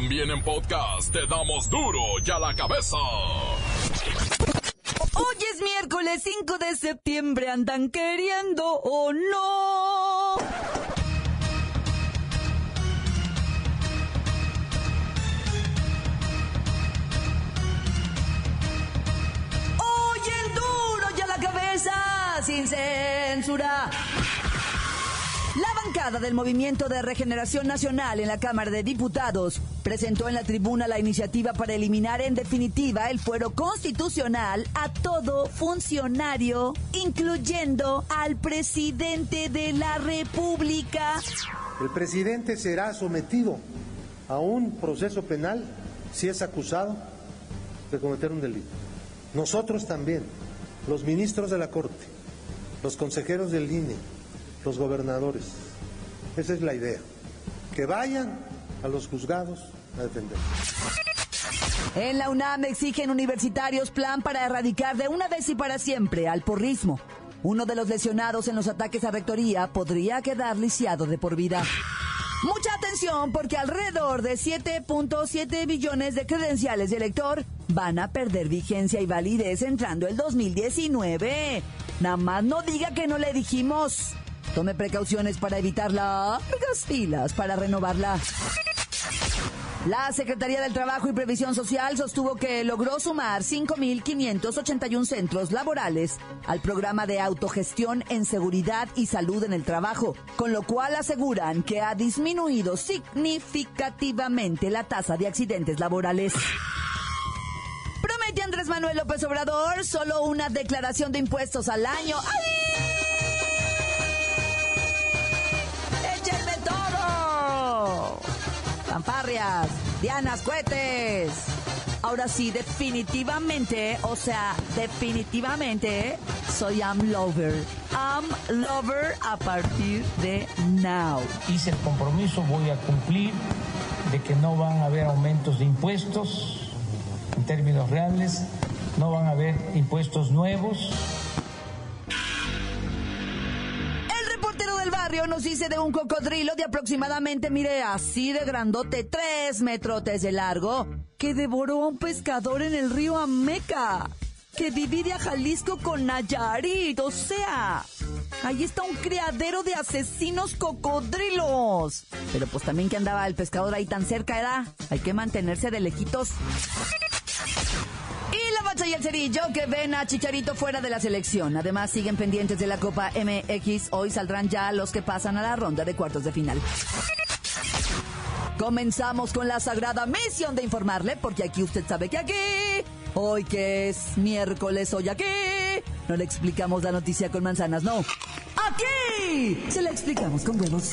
También en podcast te damos duro y a la cabeza. Hoy es miércoles 5 de septiembre, andan queriendo o no. Hoy en duro y a la cabeza, sin censura. Bancada del Movimiento de Regeneración Nacional en la Cámara de Diputados presentó en la tribuna la iniciativa para eliminar en definitiva el fuero constitucional a todo funcionario, incluyendo al presidente de la República. El presidente será sometido a un proceso penal si es acusado de cometer un delito. Nosotros también, los ministros de la Corte, los consejeros del INE, los gobernadores. Esa es la idea. Que vayan a los juzgados a defender. En la UNAM exigen universitarios plan para erradicar de una vez y para siempre al porrismo. Uno de los lesionados en los ataques a rectoría podría quedar lisiado de por vida. Mucha atención porque alrededor de 7.7 billones de credenciales de elector van a perder vigencia y validez entrando el 2019. Nada más no diga que no le dijimos. Tome precauciones para evitar las filas para renovarla. La Secretaría del Trabajo y Previsión Social sostuvo que logró sumar 5.581 centros laborales al programa de autogestión en seguridad y salud en el trabajo, con lo cual aseguran que ha disminuido significativamente la tasa de accidentes laborales. Promete Andrés Manuel López Obrador solo una declaración de impuestos al año. ¡Ay! Fanfarrias, dianas, cohetes. Ahora sí, definitivamente, o sea, definitivamente, soy am lover. Am lover a partir de now. Hice el compromiso, voy a cumplir de que no van a haber aumentos de impuestos en términos reales, no van a haber impuestos nuevos. Barrio nos dice de un cocodrilo de aproximadamente, mire, así de grandote, tres metrotes de largo, que devoró a un pescador en el río Ameca, que divide a Jalisco con Nayarit, o sea, ahí está un criadero de asesinos cocodrilos. Pero pues también que andaba el pescador ahí tan cerca, era, hay que mantenerse de lejitos. Bacha y el cerillo que ven a Chicharito fuera de la selección. Además, siguen pendientes de la Copa MX. Hoy saldrán ya los que pasan a la ronda de cuartos de final. Comenzamos con la sagrada misión de informarle, porque aquí usted sabe que aquí, hoy que es miércoles, hoy aquí, no le explicamos la noticia con manzanas, no. Aquí se la explicamos con huevos.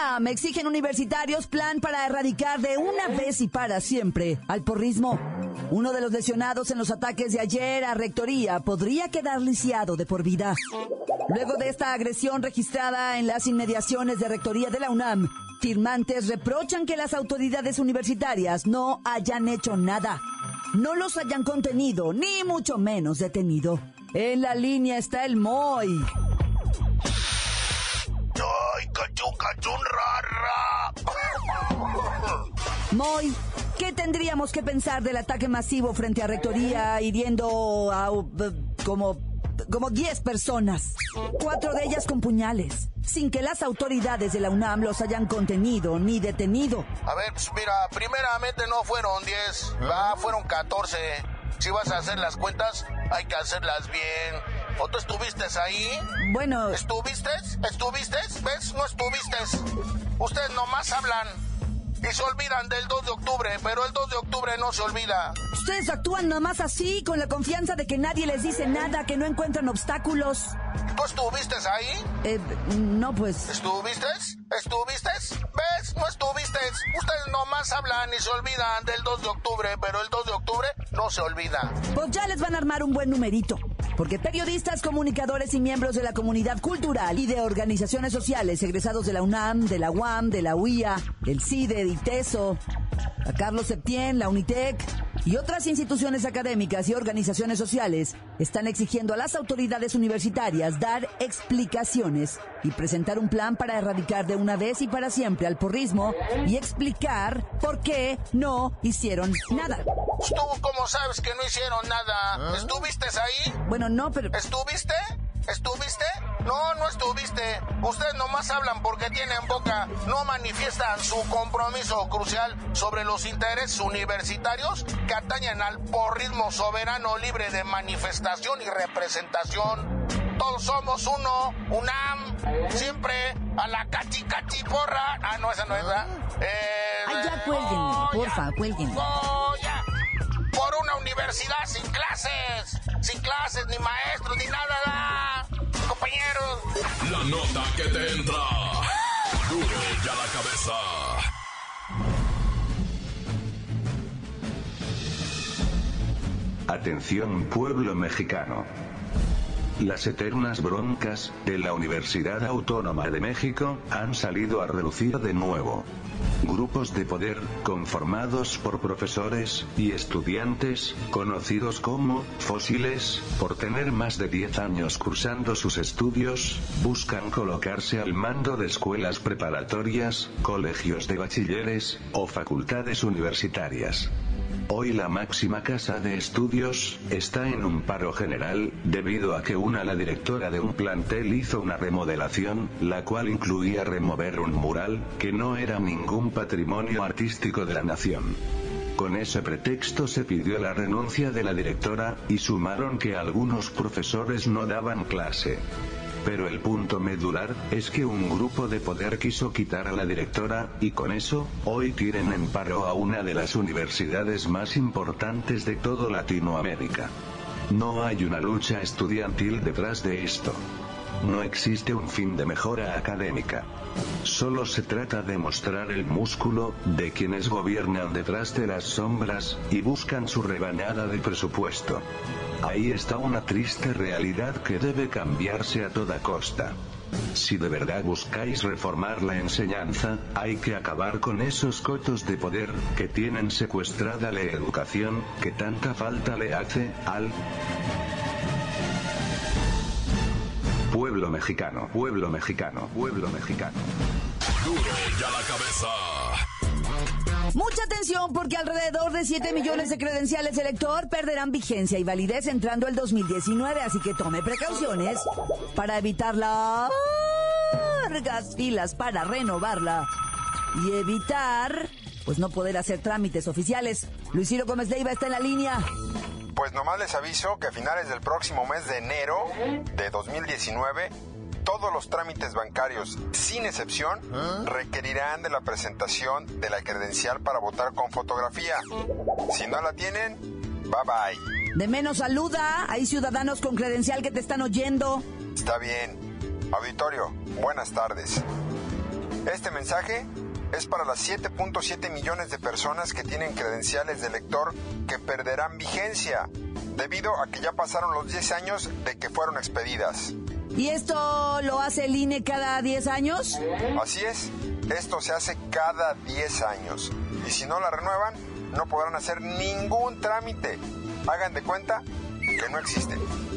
UNAM exigen universitarios plan para erradicar de una vez y para siempre al porrismo. Uno de los lesionados en los ataques de ayer a Rectoría podría quedar lisiado de por vida. Luego de esta agresión registrada en las inmediaciones de Rectoría de la UNAM, firmantes reprochan que las autoridades universitarias no hayan hecho nada, no los hayan contenido, ni mucho menos detenido. En la línea está el MOI. ¡Ay, cachún, cachún, rara! Moy, ¿qué tendríamos que pensar del ataque masivo frente a Rectoría hiriendo a uh, como como 10 personas, cuatro de ellas con puñales, sin que las autoridades de la UNAM los hayan contenido ni detenido? A ver, pues mira, primeramente no fueron 10, va, fueron 14. Si vas a hacer las cuentas, hay que hacerlas bien. ¿O tú estuviste ahí? Bueno, ¿Estuviste? ¿Estuviste? ¿Ves? No estuviste. Ustedes nomás hablan y se olvidan del 2 de octubre, pero el 2 de octubre no se olvida. ustedes actúan nomás así, con la confianza de que nadie les dice nada, que no encuentran obstáculos. ¿Tú estuviste ahí? Eh, no, pues, ¿Estuviste? ¿Estuviste? ¿Ves? No estuviste. ustedes. Nomás hablan y se olvidan del 2 de octubre, pero el 2 de octubre no se olvida. Pues ya les van a armar un buen numerito. Porque periodistas, comunicadores y miembros de la comunidad cultural y de organizaciones sociales egresados de la UNAM, de la UAM, de la UIA, del CIDE, de ITESO, a Carlos Septién, la UNITEC y otras instituciones académicas y organizaciones sociales están exigiendo a las autoridades universitarias dar explicaciones y presentar un plan para erradicar de una vez y para siempre al porrismo y explicar por qué no hicieron nada. ¿Tú cómo sabes que no hicieron nada? ¿Estuviste ahí? Bueno, no, pero... ¿Estuviste? ¿Estuviste? Estuviste. Ustedes nomás hablan porque tienen boca. No manifiestan su compromiso crucial sobre los intereses universitarios que atañen al porrismo soberano libre de manifestación y representación. Todos somos uno, UNAM, siempre a la cachi cachi porra. Ah, no, esa no es, ¿verdad? Eh, Ay, ya cuélguenle, porfa, cuélguenle. Oh, ya. Por una universidad sin clases, sin clases, ni maestros, ni nada, compañeros. La nota que te entra. Duro ya la cabeza. Atención pueblo mexicano. Las eternas broncas de la Universidad Autónoma de México han salido a relucir de nuevo. Grupos de poder, conformados por profesores y estudiantes, conocidos como fósiles, por tener más de 10 años cursando sus estudios, buscan colocarse al mando de escuelas preparatorias, colegios de bachilleres, o facultades universitarias. Hoy la máxima casa de estudios está en un paro general, debido a que una la directora de un plantel hizo una remodelación, la cual incluía remover un mural, que no era ningún patrimonio artístico de la nación. Con ese pretexto se pidió la renuncia de la directora, y sumaron que algunos profesores no daban clase. Pero el punto medular, es que un grupo de poder quiso quitar a la directora, y con eso, hoy tienen en paro a una de las universidades más importantes de todo Latinoamérica. No hay una lucha estudiantil detrás de esto. No existe un fin de mejora académica. Solo se trata de mostrar el músculo de quienes gobiernan detrás de las sombras y buscan su rebanada de presupuesto. Ahí está una triste realidad que debe cambiarse a toda costa. Si de verdad buscáis reformar la enseñanza, hay que acabar con esos cotos de poder que tienen secuestrada la educación, que tanta falta le hace al pueblo mexicano, pueblo mexicano, pueblo mexicano. Duro ya la cabeza. Mucha atención porque alrededor de 7 millones de credenciales de elector perderán vigencia y validez entrando el 2019, así que tome precauciones para evitar largas filas para renovarla y evitar pues no poder hacer trámites oficiales. Luis Ciro Gómez Leiva está en la línea. Pues nomás les aviso que a finales del próximo mes de enero de 2019 todos los trámites bancarios, sin excepción, requerirán de la presentación de la credencial para votar con fotografía. Si no la tienen, bye bye. De menos saluda, hay ciudadanos con credencial que te están oyendo. Está bien. Auditorio, buenas tardes. Este mensaje es para las 7.7 millones de personas que tienen credenciales de elector que perderán vigencia debido a que ya pasaron los 10 años de que fueron expedidas. ¿Y esto lo hace el INE cada 10 años? Así es, esto se hace cada 10 años. Y si no la renuevan, no podrán hacer ningún trámite. Hagan de cuenta que no existe.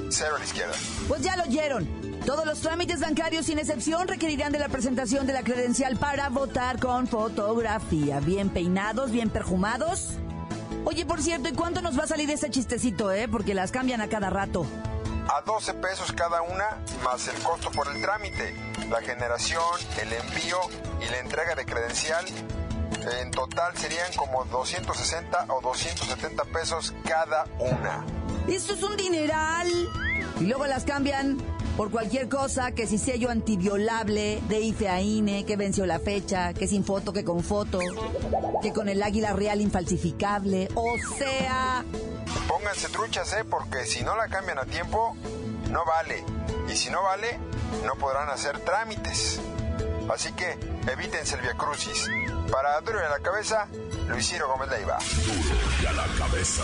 Cero a la izquierda. Pues ya lo oyeron. Todos los trámites bancarios sin excepción requerirán de la presentación de la credencial para votar con fotografía. Bien peinados, bien perfumados. Oye, por cierto, ¿y cuánto nos va a salir este chistecito, eh? Porque las cambian a cada rato a 12 pesos cada una, más el costo por el trámite, la generación, el envío y la entrega de credencial. En total serían como 260 o 270 pesos cada una. Esto es un dineral. Y luego las cambian por cualquier cosa, que si sello antiviolable de IFE a INE, que venció la fecha, que sin foto, que con foto, que con el águila real infalsificable, o sea... Pónganse truchas, ¿eh? Porque si no la cambian a tiempo, no vale. Y si no vale, no podrán hacer trámites. Así que evítense el Via Crucis. Para Duro y a la Cabeza, Luis Gómez Leiva. Duro y a la Cabeza.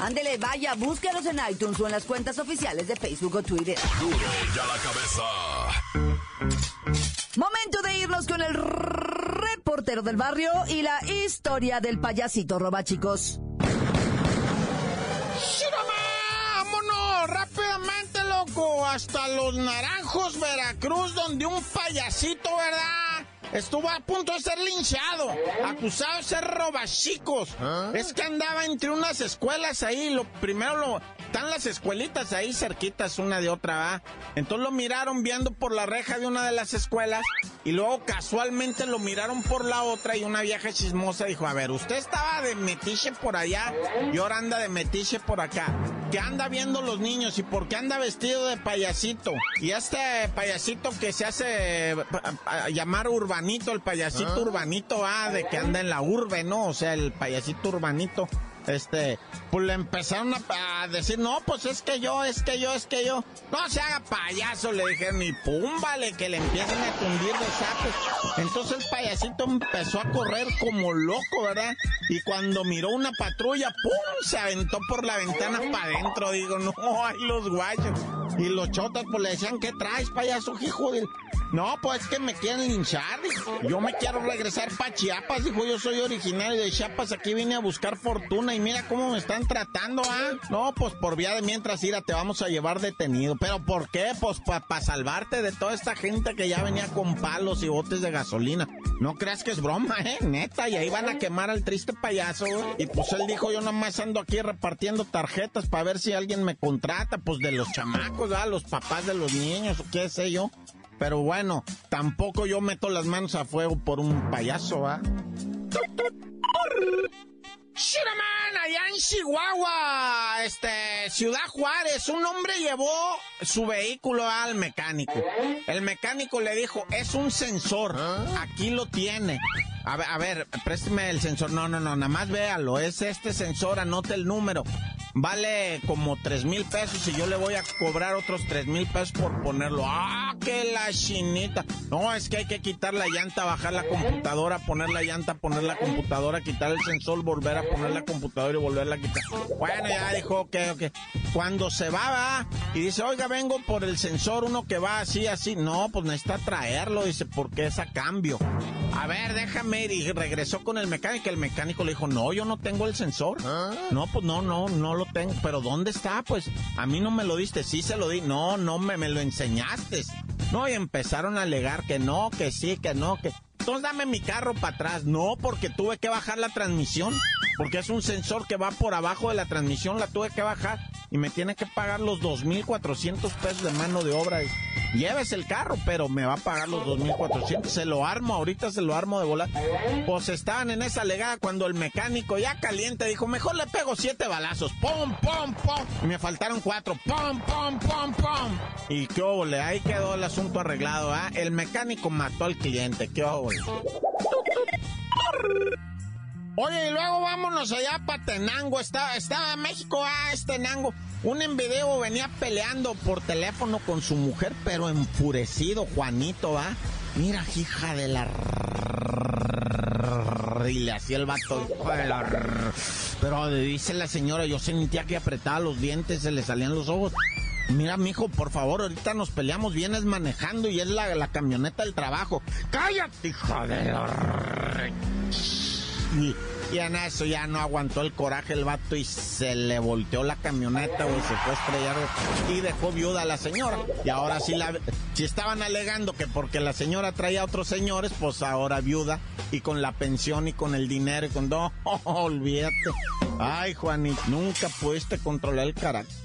Ándele, vaya, búsquenos en iTunes o en las cuentas oficiales de Facebook o Twitter. Duro y a la Cabeza. Momento de irnos con el reportero del barrio y la historia del payasito roba, chicos. ¡Vámonos! Rápidamente, loco, hasta los Naranjos, Veracruz, donde un payasito, ¿verdad? Estuvo a punto de ser linchado, acusado de ser robachicos. ¿Ah? Es que andaba entre unas escuelas ahí, lo primero lo están las escuelitas ahí cerquitas una de otra, ¿va? Entonces lo miraron viendo por la reja de una de las escuelas y luego casualmente lo miraron por la otra y una vieja chismosa dijo, a ver, usted estaba de metiche por allá y ahora anda de metiche por acá. ¿Qué anda viendo los niños y por qué anda vestido de payasito? Y este payasito que se hace llamar urbanito, el payasito ah. urbanito, ah, de que anda en la urbe, ¿no? O sea, el payasito urbanito este, pues le empezaron a, decir, no, pues es que yo, es que yo, es que yo. No se haga payaso, le dijeron, ni pum, vale, que le empiecen a tundir de sapos. Entonces el payasito empezó a correr como loco, ¿verdad? Y cuando miró una patrulla, pum, se aventó por la ventana para adentro. Digo, no, hay los guayos. Y los chotas, pues le decían, ¿qué traes, payaso, hijo del... No, pues es que me quieren linchar. Yo me quiero regresar para Chiapas, dijo. Yo soy originario de Chiapas. Aquí vine a buscar fortuna y mira cómo me están tratando, ¿ah? No, pues por vía de mientras, ira, te vamos a llevar detenido. ¿Pero por qué? Pues para salvarte de toda esta gente que ya venía con palos y botes de gasolina. No creas que es broma, ¿eh? Neta. Y ahí van a quemar al triste payaso. Y pues él dijo, yo nomás ando aquí repartiendo tarjetas para ver si alguien me contrata. Pues de los chamacos, ¿ah? Los papás de los niños o qué sé yo. Pero bueno, tampoco yo meto las manos a fuego por un payaso, ¿ah? Shiraman, allá en Chihuahua, este, Ciudad Juárez, un hombre llevó su vehículo al mecánico. El mecánico le dijo, es un sensor, aquí lo tiene. A ver, a ver, présteme el sensor. No, no, no, nada más véalo. Es este sensor, anote el número vale como tres mil pesos y yo le voy a cobrar otros tres mil pesos por ponerlo. ¡Ah, qué la chinita! No, es que hay que quitar la llanta, bajar la computadora, poner la llanta, poner la computadora, quitar el sensor, volver a poner la computadora y volverla a quitar. Bueno, ya dijo, ok, ok. Cuando se va, va y dice, oiga, vengo por el sensor, uno que va así, así. No, pues necesita traerlo, dice, porque es a cambio. A ver, déjame ir. Y regresó con el mecánico. El mecánico le dijo, no, yo no tengo el sensor. ¿Ah? No, pues no, no, no lo tengo. Pero ¿dónde está? Pues a mí no me lo diste. Sí se lo di. No, no me, me lo enseñaste. No, y empezaron a alegar que no, que sí, que no, que... Entonces dame mi carro para atrás. No, porque tuve que bajar la transmisión. Porque es un sensor que va por abajo de la transmisión. La tuve que bajar. Y me tiene que pagar los 2.400 pesos de mano de obra lleves el carro, pero me va a pagar los 2.400. Se lo armo, ahorita se lo armo de volar. Pues estaban en esa legada cuando el mecánico ya caliente dijo, mejor le pego siete balazos. ¡Pum, pum, pum! Y me faltaron cuatro. ¡Pum, pum, pum, pum! Y qué óvole, ahí quedó el asunto arreglado, ¿ah? El mecánico mató al cliente, qué óvole. Oye, y luego vámonos allá para Tenango. Estaba, estaba en México, ah, este Tenango. Un en video venía peleando por teléfono con su mujer, pero enfurecido, Juanito, ¿va? Mira, hija de la... Y le hacía el vato, Pero dice la señora, yo sentía que apretaba los dientes, se le salían los ojos. Mira, mijo, por favor, ahorita nos peleamos, vienes manejando y es la, la camioneta del trabajo. ¡Cállate, hija de la... Y en eso ya no aguantó el coraje el vato y se le volteó la camioneta, o se fue a estrellar y dejó viuda a la señora. Y ahora sí la... Si estaban alegando que porque la señora traía a otros señores, pues ahora viuda y con la pensión y con el dinero y con... No, olvídate. Ay, Juanito, nunca pudiste controlar el carácter.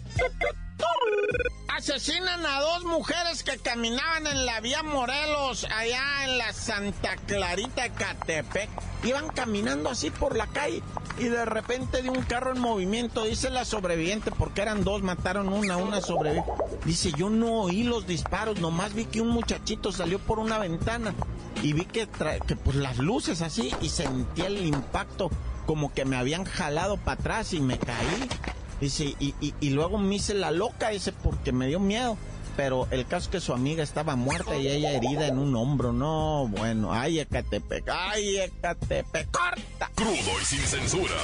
Asesinan a dos mujeres que caminaban en la vía Morelos, allá en la Santa Clarita, Catepec. Iban caminando así por la calle y de repente de un carro en movimiento, dice la sobreviviente, porque eran dos, mataron una, una sobreviviente. Dice, yo no oí los disparos, nomás vi que un muchachito salió por una ventana y vi que, que pues las luces así y sentí el impacto como que me habían jalado para atrás y me caí. Dice, y, y, luego me hice la loca, dice, porque me dio miedo. Pero el caso es que su amiga estaba muerta y ella herida en un hombro. No, bueno, ay, Ecatepec, ay, Ecatepec, corta. Crudo y sin censura.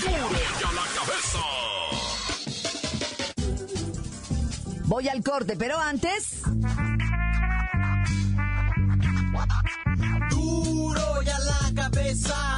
Duro ya la cabeza. Voy al corte, pero antes. Duro ya la cabeza.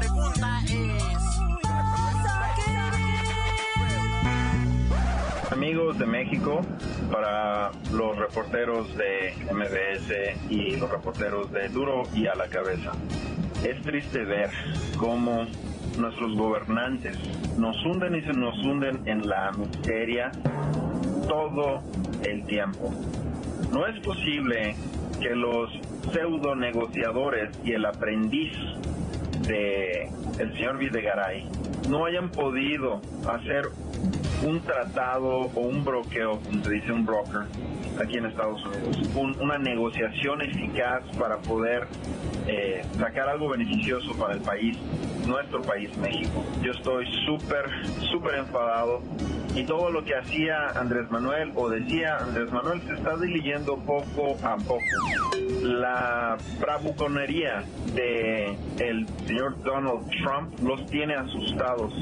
Amigos de México, para los reporteros de MBS y los reporteros de Duro y a la cabeza, es triste ver cómo nuestros gobernantes nos hunden y se nos hunden en la miseria todo el tiempo. No es posible que los pseudo negociadores y el aprendiz de el señor Videgaray no hayan podido hacer un tratado o un broqueo, como se dice un broker, aquí en Estados Unidos, una negociación eficaz para poder eh, sacar algo beneficioso para el país, nuestro país, México. Yo estoy súper, súper enfadado y todo lo que hacía Andrés Manuel o decía Andrés Manuel se está diluyendo poco a poco. La bravuconería de el señor Donald Trump los tiene asustados.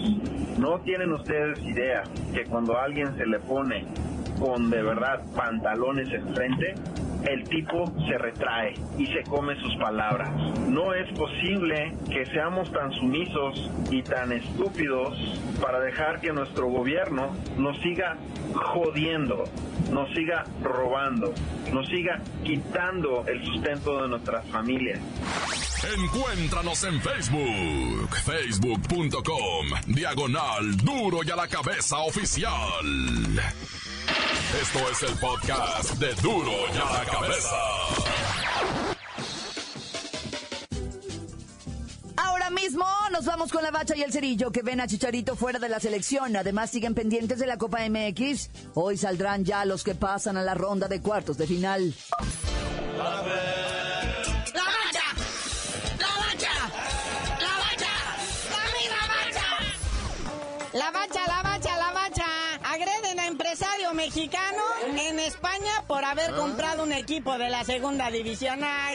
No tienen ustedes idea que cuando alguien se le pone con de verdad pantalones enfrente, el tipo se retrae y se come sus palabras. No es posible que seamos tan sumisos y tan estúpidos para dejar que nuestro gobierno nos siga jodiendo, nos siga robando, nos siga quitando el sustento de nuestras familias. Encuéntranos en Facebook, facebook.com, diagonal duro y a la cabeza oficial. Esto es el podcast de duro y a la cabeza. Ahora mismo nos vamos con la bacha y el cerillo que ven a Chicharito fuera de la selección. Además siguen pendientes de la Copa MX. Hoy saldrán ya los que pasan a la ronda de cuartos de final. La España por haber comprado un equipo de la segunda división. Ah,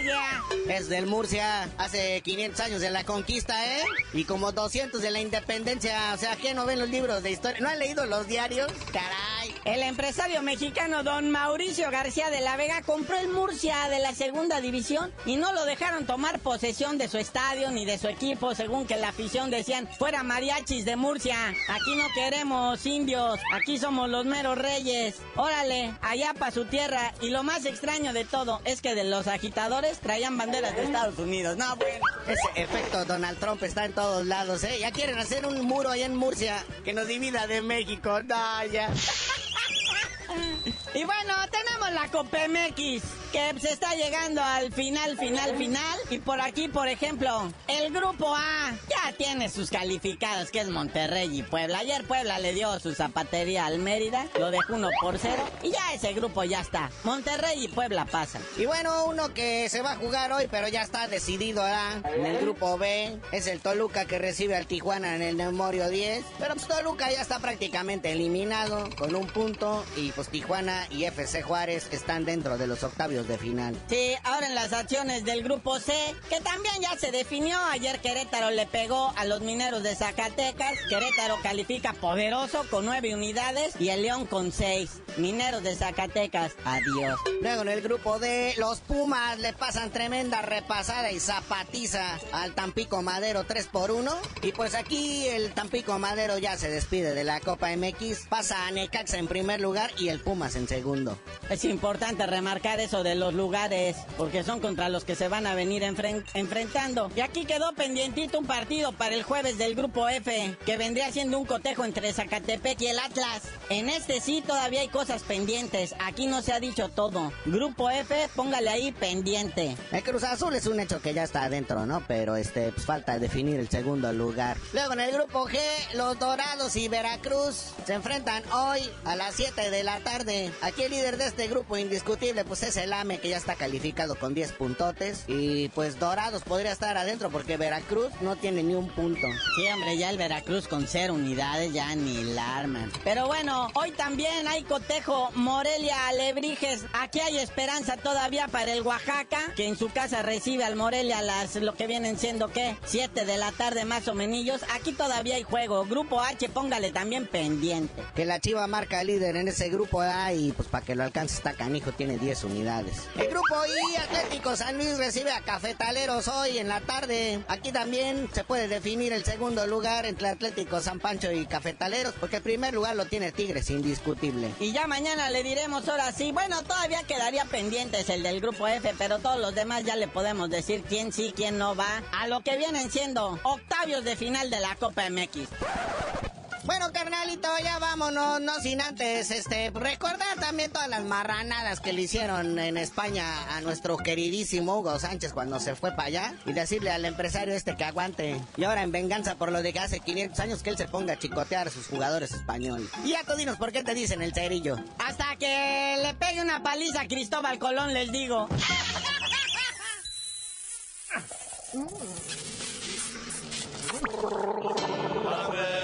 Es del Murcia, hace 500 años de la conquista, ¿eh? Y como 200 de la independencia. O sea, ¿qué no ven los libros de historia? ¿No han leído los diarios? Caray. El empresario mexicano don Mauricio García de la Vega compró el Murcia de la segunda división y no lo dejaron tomar posesión de su estadio ni de su equipo, según que la afición decían, fuera mariachis de Murcia. Aquí no queremos indios, aquí somos los meros reyes. Órale, allá para su tierra. Y lo más extraño de todo es que de los agitadores traían banderas de Estados Unidos. No, bueno. Ese efecto Donald Trump está en todos lados, ¿eh? Ya quieren hacer un muro allá en Murcia que nos divida de México. No, ya. Y bueno, tenemos la MX que se está llegando al final, final, final. Y por aquí, por ejemplo, el grupo A ya tiene sus calificados, que es Monterrey y Puebla. Ayer Puebla le dio su zapatería al Mérida, lo dejó uno por cero. Y ya ese grupo ya está. Monterrey y Puebla pasan. Y bueno, uno que se va a jugar hoy, pero ya está decidido. En el grupo B es el Toluca que recibe al Tijuana en el Memorio 10. Pero pues Toluca ya está prácticamente eliminado con un punto. Y pues Tijuana y FC Juárez están dentro de los octavios octavios de final. Sí, ahora en las acciones del grupo C, que también ya se definió. Ayer Querétaro le pegó a los mineros de Zacatecas. Querétaro califica poderoso con nueve unidades y el León con seis. Mineros de Zacatecas, adiós. Luego en el grupo D, los Pumas le pasan tremenda repasada y zapatiza al Tampico Madero 3 por 1. Y pues aquí el Tampico Madero ya se despide de la Copa MX. Pasa a Necaxa en primer lugar y el Pumas en segundo. Es importante remarcar eso de los lugares, porque son contra los que se van a venir enfrentando. Y aquí quedó pendientito un partido para el jueves del grupo F, que vendría siendo un cotejo entre Zacatepec y el Atlas. En este sí todavía hay cosas pendientes. Aquí no se ha dicho todo. Grupo F, póngale ahí pendiente. El Cruz Azul es un hecho que ya está adentro, ¿no? Pero este, pues falta definir el segundo lugar. Luego en el grupo G, los Dorados y Veracruz se enfrentan hoy a las 7 de la tarde. Aquí el líder de este grupo indiscutible, pues es el AME, que ya está calificado con 10 puntotes. Y pues Dorados podría estar adentro porque Veracruz no tiene ni un punto. Sí, hombre, ya el Veracruz con cero unidades ya ni la arman. Pero bueno, hoy también hay cotejo Morelia Alebrijes. Aquí hay esperanza todavía para el Oaxaca, que en su casa recibe al Morelia las lo que vienen siendo ¿qué? 7 de la tarde más o menos. Aquí todavía hay juego. Grupo H, póngale también pendiente. Que la Chiva marca líder en ese grupo A y pues para que lo alcance está canijo tiene 10 unidades. El grupo I, Atlético San Luis recibe a Cafetaleros hoy en la tarde. Aquí también se puede definir el segundo lugar entre Atlético San Pancho y Cafetaleros, porque el primer lugar lo tiene Tigres, indiscutible. Y ya mañana le diremos ahora sí. Bueno, todavía quedaría pendientes el del grupo F, pero todos los demás ya le podemos decir quién sí, quién no va a lo que vienen siendo octavios de final de la Copa MX. Bueno, carnalito, ya vámonos, no sin antes, este, recordar también todas las marranadas que le hicieron en España a nuestro queridísimo Hugo Sánchez cuando se fue para allá y decirle al empresario este que aguante. Y ahora en venganza por lo de que hace 500 años que él se ponga a chicotear a sus jugadores españoles. Y ya tú dinos por qué te dicen el cerillo. Hasta que le pegue una paliza a Cristóbal Colón, les digo.